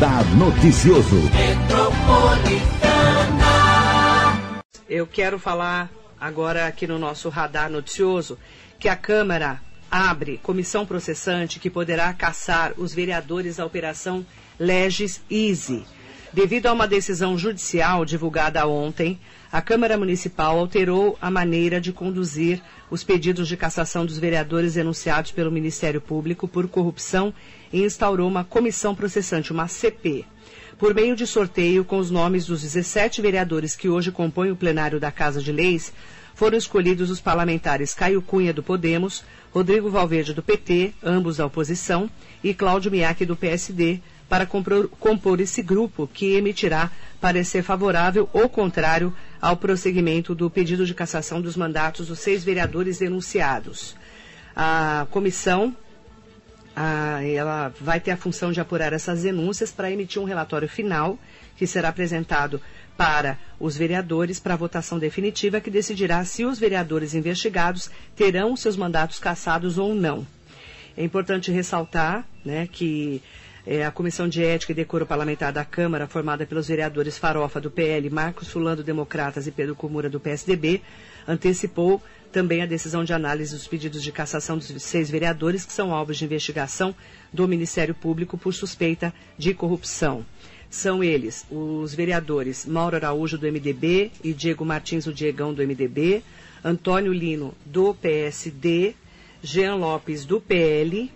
Radar Noticioso. Eu quero falar agora aqui no nosso Radar Noticioso que a Câmara abre comissão processante que poderá caçar os vereadores da Operação Legis Easy. Devido a uma decisão judicial divulgada ontem, a Câmara Municipal alterou a maneira de conduzir os pedidos de cassação dos vereadores denunciados pelo Ministério Público por corrupção e instaurou uma comissão processante, uma CP. Por meio de sorteio com os nomes dos 17 vereadores que hoje compõem o plenário da Casa de Leis, foram escolhidos os parlamentares Caio Cunha, do Podemos, Rodrigo Valverde, do PT, ambos da oposição, e Cláudio Miaki, do PSD, para compor, compor esse grupo que emitirá parecer favorável ou contrário ao prosseguimento do pedido de cassação dos mandatos dos seis vereadores denunciados. A comissão ela vai ter a função de apurar essas denúncias para emitir um relatório final que será apresentado para os vereadores para votação definitiva que decidirá se os vereadores investigados terão seus mandatos cassados ou não. É importante ressaltar né, que é, a Comissão de Ética e Decoro Parlamentar da Câmara, formada pelos vereadores Farofa do PL, Marcos Fulano Democratas e Pedro Comura do PSDB, antecipou também a decisão de análise dos pedidos de cassação dos seis vereadores que são alvos de investigação do Ministério Público por suspeita de corrupção. São eles os vereadores Mauro Araújo do MDB e Diego Martins, o Diegão do MDB, Antônio Lino do PSD, Jean Lopes do PL,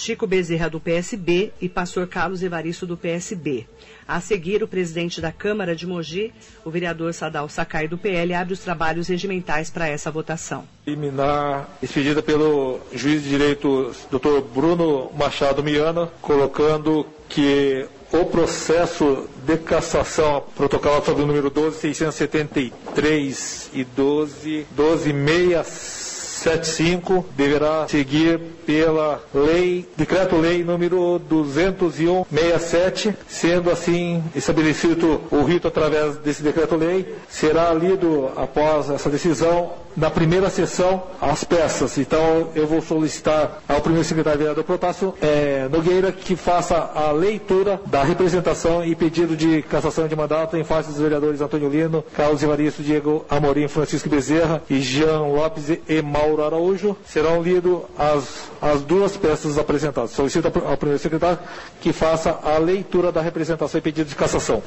Chico Bezerra, do PSB, e pastor Carlos Evaristo, do PSB. A seguir, o presidente da Câmara de Mogi, o vereador Sadal Sakai, do PL, abre os trabalhos regimentais para essa votação. Liminar expedida pelo juiz de direito Dr. Bruno Machado Miana, colocando que o processo de cassação protocolado sobre o número 12.673 e 12, 12.6 75 deverá seguir pela lei, decreto-lei número 201/67, sendo assim estabelecido o rito através desse decreto-lei, será lido após essa decisão na primeira sessão as peças. Então eu vou solicitar ao primeiro secretário vereador Protássio é, Nogueira que faça a leitura da representação e pedido de cassação de mandato em face dos vereadores Antônio Lino, Carlos Evaristo, Diego Amorim, Francisco Bezerra e Jean Lopes e Mauro Araújo. Serão lidas as, as duas peças apresentadas. Solicito ao primeiro secretário que faça a leitura da representação e pedido de cassação.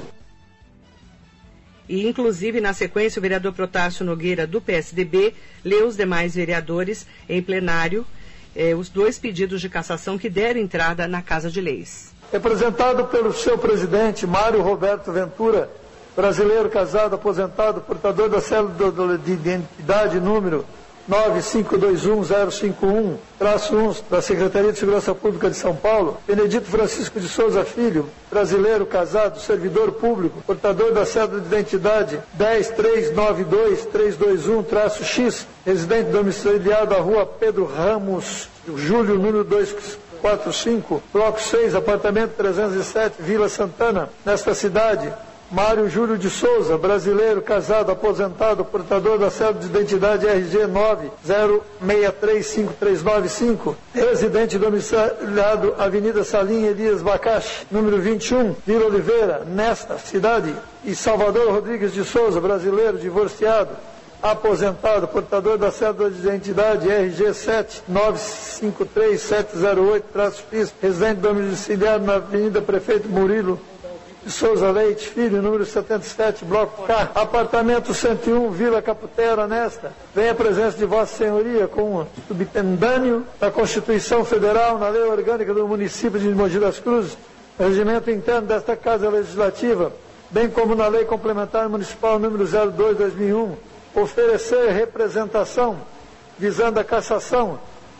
E, inclusive, na sequência, o vereador Protásio Nogueira, do PSDB, leu os demais vereadores em plenário eh, os dois pedidos de cassação que deram entrada na Casa de Leis. Representado pelo seu presidente, Mário Roberto Ventura, brasileiro casado, aposentado, portador da célula de identidade número 9521051, traço 1 da Secretaria de Segurança Pública de São Paulo, Benedito Francisco de Souza Filho, brasileiro, casado, servidor público, portador da cédula de identidade 10392-321, traço X, residente domiciliado à rua Pedro Ramos, Júlio, número 245, bloco 6, apartamento 307, Vila Santana, nesta cidade, Mário Júlio de Souza, brasileiro, casado, aposentado, portador da cédula de identidade RG 906353995, residente domiciliado Avenida Salim Elias Bacache, número 21, Vila Oliveira, nesta cidade, e Salvador Rodrigues de Souza, brasileiro, divorciado, aposentado, portador da cédula de identidade RG 7953708-X, residente domiciliado na Avenida Prefeito Murilo, de Souza Leite Filho, número 77, bloco K, apartamento 101, Vila Caputera, nesta. Vem a presença de Vossa Senhoria com subtendâneo da Constituição Federal, na lei orgânica do município de Mogi das Cruzes, regimento interno desta Casa Legislativa, bem como na lei complementar municipal número 02-2001, oferecer representação visando a cassação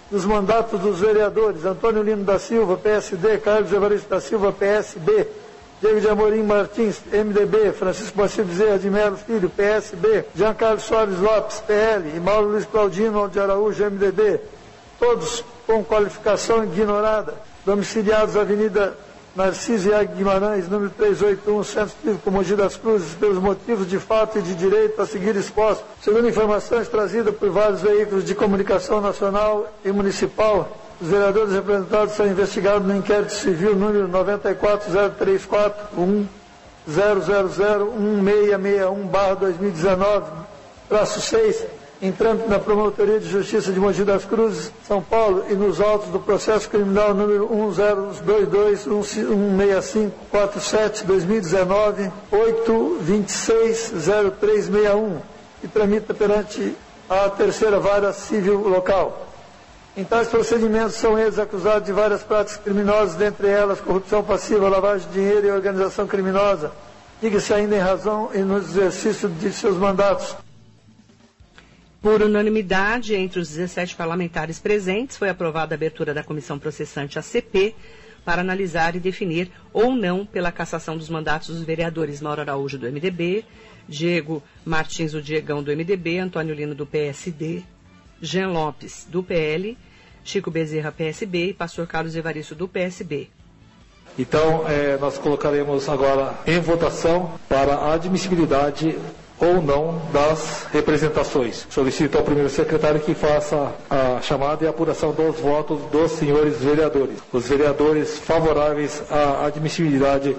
dos mandatos dos vereadores Antônio Lino da Silva, PSD, Carlos Evaristo da Silva, PSB, De Amorim Martins, MDB, Francisco Bacil Bezerra de Melo Filho, PSB, Jean Soares Lopes, PL, e Mauro Luiz Claudino de Araújo, MDB, todos com qualificação ignorada, domiciliados Avenida Narciso Iago Guimarães, número 381, Centro Cívico Mogi das Cruzes, pelos motivos de fato e de direito a seguir expostos, segundo informações trazidas por vários veículos de comunicação nacional e municipal, Os vereadores representados são investigados no inquérito civil número 94034 0001661-2019, traço 6, entrando na Promotoria de Justiça de Mogi das Cruzes, São Paulo, e nos autos do processo criminal número 1022-16547-2019, 8260361, que tramita perante a terceira vara civil local. Em tais procedimentos são eles acusados de várias práticas criminosas, dentre elas corrupção passiva, lavagem de dinheiro e organização criminosa, diga-se ainda em razão e no exercício de seus mandatos. Por unanimidade entre os 17 parlamentares presentes, foi aprovada a abertura da comissão processante ACP para analisar e definir ou não pela cassação dos mandatos dos vereadores Mauro Araújo do MDB, Diego Martins o Diegão do MDB, Antônio Lino do PSD, Jean Lopes do PL, Chico Bezerra PSB e Pastor Carlos Evaristo do PSB. Então, eh, nós colocaremos agora em votação para a admissibilidade ou não das representações. Solicito ao primeiro secretário que faça a chamada e apuração dos votos dos senhores vereadores. Os vereadores favoráveis à admissibilidade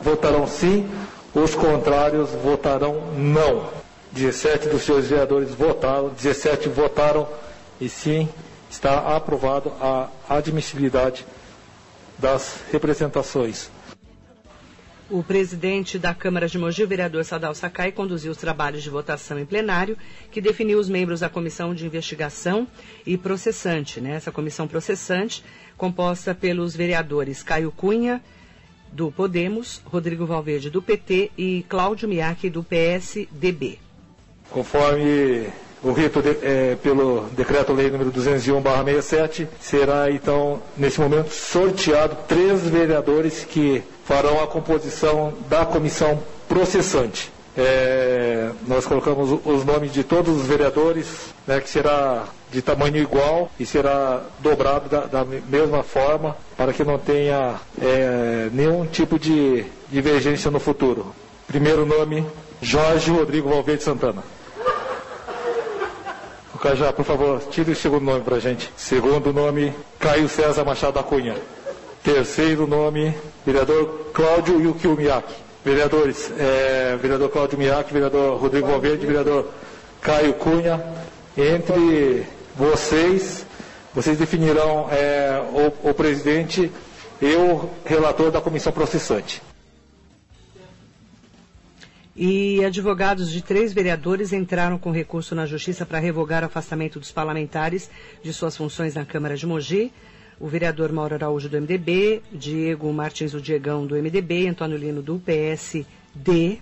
votarão sim, os contrários votarão não. 17 dos senhores vereadores votaram, 17 votaram e sim, está aprovado a admissibilidade das representações. O presidente da Câmara de Mogi, vereador Sadal Sakai, conduziu os trabalhos de votação em plenário, que definiu os membros da comissão de investigação e processante. Né? Essa comissão processante, composta pelos vereadores Caio Cunha, do Podemos, Rodrigo Valverde, do PT e Cláudio Miaki, do PSDB. Conforme o rito de, é, pelo decreto-lei número 201/67 será então nesse momento sorteado três vereadores que farão a composição da comissão processante. É, nós colocamos os nomes de todos os vereadores, né, que será de tamanho igual e será dobrado da, da mesma forma para que não tenha é, nenhum tipo de divergência no futuro. Primeiro nome, Jorge Rodrigo Valverde Santana. Cajá, por favor, tire o segundo nome para a gente. Segundo nome, Caio César Machado da Cunha. Terceiro nome, vereador Cláudio Yukio Miyake. Vereadores, é, vereador Cláudio Miyake, vereador Rodrigo Valverde, vereador Caio Cunha. Entre vocês, vocês definirão é, o, o presidente e o relator da comissão processante. E advogados de três vereadores entraram com recurso na Justiça para revogar o afastamento dos parlamentares de suas funções na Câmara de Mogi. O vereador Mauro Araújo do MDB, Diego Martins o Diegão do MDB, Antônio Lino do PSD,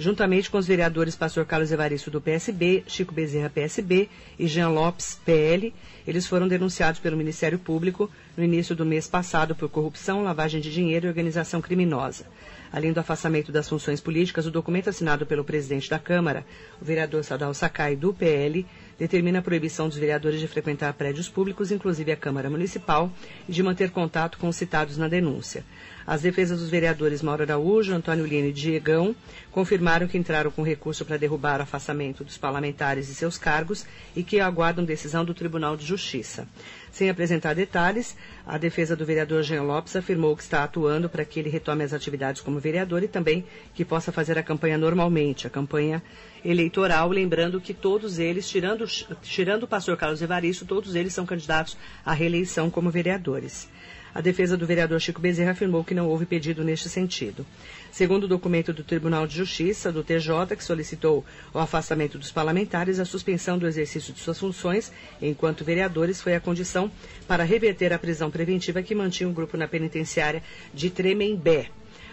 juntamente com os vereadores Pastor Carlos Evaristo do PSB, Chico Bezerra PSB e Jean Lopes PL. Eles foram denunciados pelo Ministério Público no início do mês passado por corrupção, lavagem de dinheiro e organização criminosa. Além do afastamento das funções políticas, o documento assinado pelo presidente da Câmara, o vereador Sadal Sakai, do PL, determina a proibição dos vereadores de frequentar prédios públicos, inclusive a Câmara Municipal, e de manter contato com os citados na denúncia. As defesas dos vereadores Mauro Araújo, Antônio Lino e Diegão confirmaram que entraram com recurso para derrubar o afastamento dos parlamentares e seus cargos e que aguardam decisão do Tribunal de Justiça. Sem apresentar detalhes, a defesa do vereador Jean Lopes afirmou que está atuando para que ele retome as atividades como vereador e também que possa fazer a campanha normalmente, a campanha eleitoral, lembrando que todos eles, tirando, tirando o pastor Carlos Evaristo, todos eles são candidatos à reeleição como vereadores. A defesa do vereador Chico Bezerra afirmou que não houve pedido neste sentido. Segundo o documento do Tribunal de Justiça, do TJ, que solicitou o afastamento dos parlamentares, a suspensão do exercício de suas funções enquanto vereadores foi a condição para reverter a prisão preventiva que mantinha o grupo na penitenciária de Tremembé.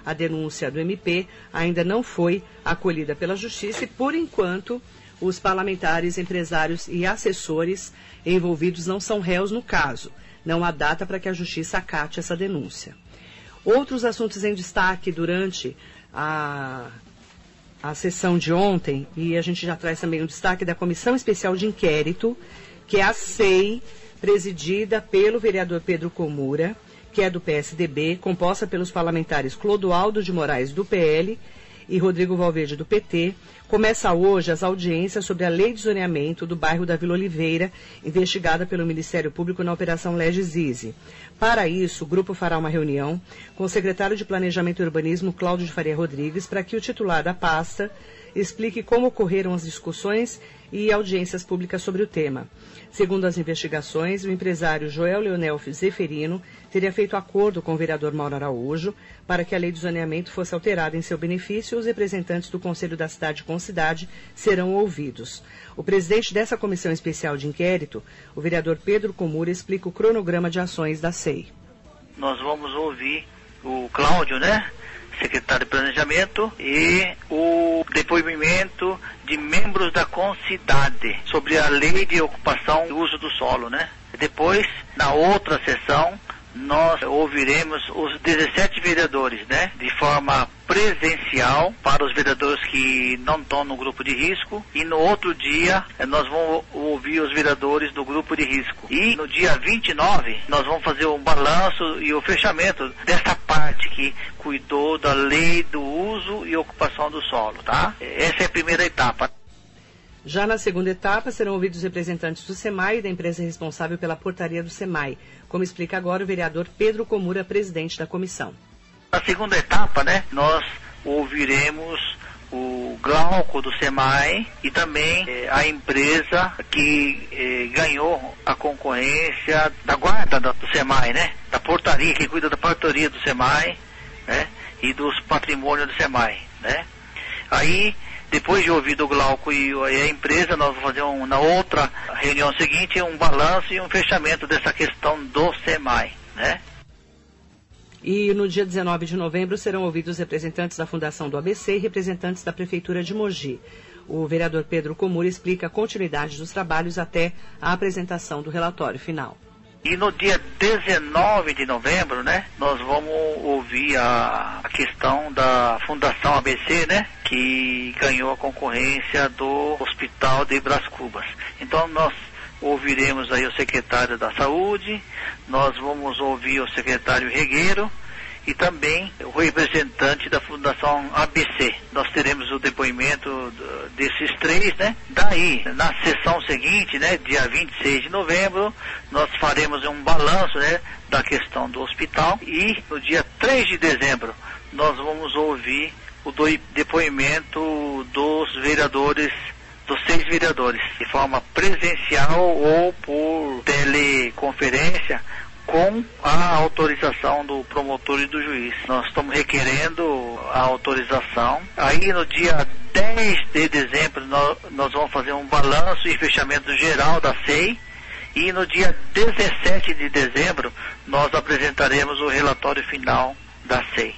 A denúncia do MP ainda não foi acolhida pela Justiça e, por enquanto, os parlamentares, empresários e assessores envolvidos não são réus no caso. Não há data para que a Justiça acate essa denúncia. Outros assuntos em destaque durante a, a sessão de ontem, e a gente já traz também o um destaque da Comissão Especial de Inquérito, que é a SEI, presidida pelo vereador Pedro Comura, que é do PSDB, composta pelos parlamentares Clodoaldo de Moraes, do PL, e Rodrigo Valverde, do PT, Começa hoje as audiências sobre a lei de zoneamento do bairro da Vila Oliveira, investigada pelo Ministério Público na Operação Legis Para isso, o grupo fará uma reunião com o secretário de Planejamento e Urbanismo, Cláudio de Faria Rodrigues, para que o titular da pasta explique como ocorreram as discussões e audiências públicas sobre o tema. Segundo as investigações, o empresário Joel Leonel Zeferino teria feito acordo com o vereador Mauro Araújo para que a lei de zoneamento fosse alterada em seu benefício e os representantes do Conselho da Cidade com Cidade serão ouvidos. O presidente dessa comissão especial de inquérito, o vereador Pedro Comura, explica o cronograma de ações da SEI. Nós vamos ouvir o Cláudio, né? Secretário de Planejamento, e o depoimento de membros da Concidade sobre a lei de ocupação e uso do solo, né? Depois, na outra sessão, nós ouviremos os 17 vereadores, né? De forma presencial para os vereadores que não estão no grupo de risco e no outro dia eh, nós vamos ouvir os vereadores do grupo de risco. E no dia 29 nós vamos fazer um balanço e o fechamento dessa parte que cuidou da lei do uso e ocupação do solo, tá? Essa é a primeira etapa. Já na segunda etapa, serão ouvidos representantes do SEMAI e da empresa responsável pela portaria do SEMAI, como explica agora o vereador Pedro Comura, presidente da comissão. Na segunda etapa, né, nós ouviremos o Glauco do SEMAI e também eh, a empresa que eh, ganhou a concorrência da guarda do SEMAI, né? Da portaria, que cuida da portaria do SEMAI, né? E dos patrimônios do SEMAI, né? Aí depois de ouvir o Glauco e a empresa, nós vamos fazer um, na outra reunião seguinte um balanço e um fechamento dessa questão do SEMAI, né? E no dia 19 de novembro serão ouvidos representantes da Fundação do ABC e representantes da Prefeitura de Mogi. O vereador Pedro Comura explica a continuidade dos trabalhos até a apresentação do relatório final. E no dia 19 de novembro, né, nós vamos ouvir a, a, questão da Fundação ABC, né, que ganhou a concorrência do Hospital de Bras Cubas. Então nós ouviremos aí o secretário da Saúde, nós vamos ouvir o secretário Regueiro, e também o representante da Fundação ABC. Nós teremos o depoimento desses três, né? Daí, na sessão seguinte, né, dia 26 de novembro, nós faremos um balanço, né, da questão do hospital e no dia 3 de dezembro nós vamos ouvir o depoimento dos vereadores dos seis vereadores, de forma presencial ou por teleconferência, com a autorização do promotor e do juiz. Nós estamos requerendo a autorização. Aí no dia 10 de dezembro nós, nós vamos fazer um balanço e fechamento geral da SEI. E no dia 17 de dezembro nós apresentaremos o relatório final da SEI.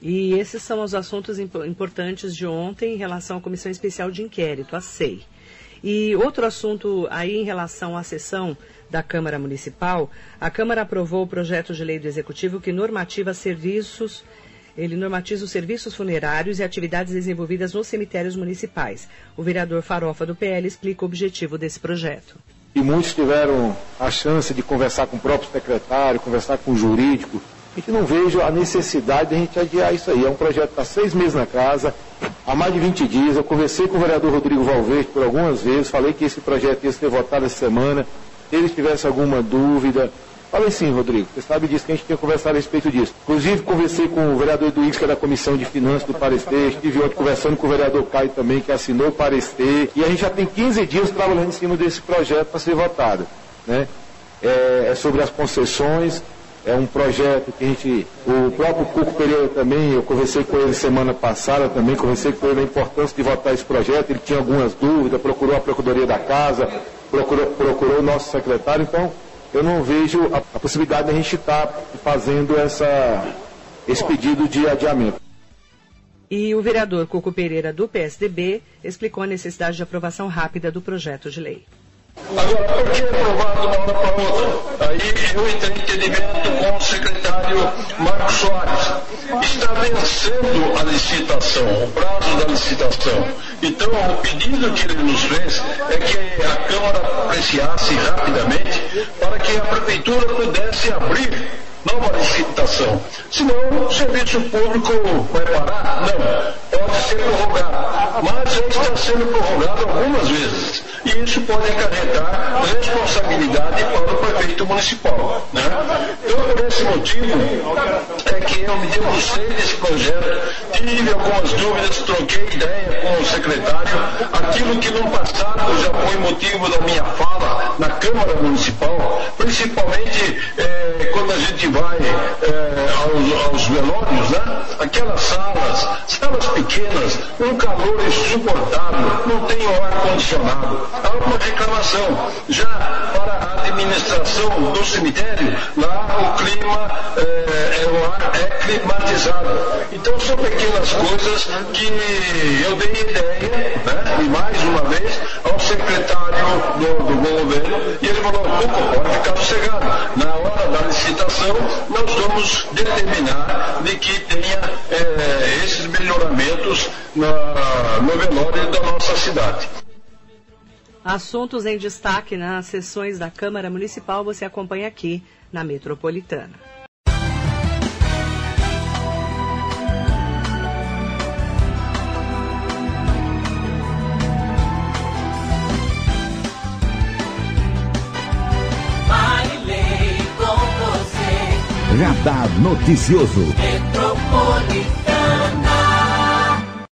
E esses são os assuntos importantes de ontem em relação à Comissão Especial de Inquérito, a SEI. E outro assunto aí em relação à sessão da Câmara Municipal, a Câmara aprovou o projeto de lei do Executivo que normativa serviços, ele normatiza os serviços funerários e atividades desenvolvidas nos cemitérios municipais. O vereador Farofa do PL explica o objetivo desse projeto. E muitos tiveram a chance de conversar com o próprio secretário, conversar com o jurídico. A gente não vejo a necessidade de a gente adiar isso aí. É um projeto que está seis meses na casa, há mais de 20 dias. Eu conversei com o vereador Rodrigo Valverde por algumas vezes, falei que esse projeto ia ser votado essa semana. Se eles tivessem alguma dúvida, falei sim, Rodrigo. Você sabe disso que a gente tinha conversado a respeito disso. Inclusive, conversei com o vereador Eduígues, que é da Comissão de Finanças do Parecer. Estive ontem conversando com o vereador Caio também, que assinou o Parecer. E a gente já tem 15 dias trabalhando em cima desse projeto para ser votado. Né? É, é sobre as concessões. É um projeto que a gente, o próprio Cuco Pereira também, eu conversei com ele semana passada também, conversei com ele a importância de votar esse projeto, ele tinha algumas dúvidas, procurou a Procuradoria da Casa, procurou, procurou o nosso secretário, então eu não vejo a, a possibilidade de a gente estar tá fazendo essa, esse pedido de adiamento. E o vereador Cuco Pereira, do PSDB, explicou a necessidade de aprovação rápida do projeto de lei. Agora, por que aprovado uma hora para outra? Aí eu entrei em entendimento com o secretário Marcos Soares. Está vencendo a licitação, o prazo da licitação. Então, o pedido que ele nos fez é que a Câmara apreciasse rapidamente para que a Prefeitura pudesse abrir nova licitação. Senão, o serviço público vai parar? Não pode ser prorrogado, mas já está sendo prorrogado algumas vezes. E isso pode acarretar responsabilidade para o prefeito municipal. Né? Então, por esse motivo, é que eu me debrucei desse projeto, tive algumas dúvidas, troquei ideia com o secretário, aquilo que no passado já foi motivo da minha fala na Câmara Municipal, principalmente eh, gente vai eh, aos, aos velórios, né? aquelas salas, salas pequenas, um calor insuportável, não tem ar-condicionado. Há uma reclamação. Já para a administração do cemitério, lá o clima, é, é, o ar é climatizado. Então são pequenas coisas que eu dei ideia, né? e mais uma vez, ao secretário do, do governo, e ele falou, pode ficar sossegado. Na hora da licitação, nós vamos determinar de que tenha é, esses melhoramentos na, no velório da nossa cidade. Assuntos em destaque nas sessões da Câmara Municipal você acompanha aqui na Metropolitana. Radar Noticioso.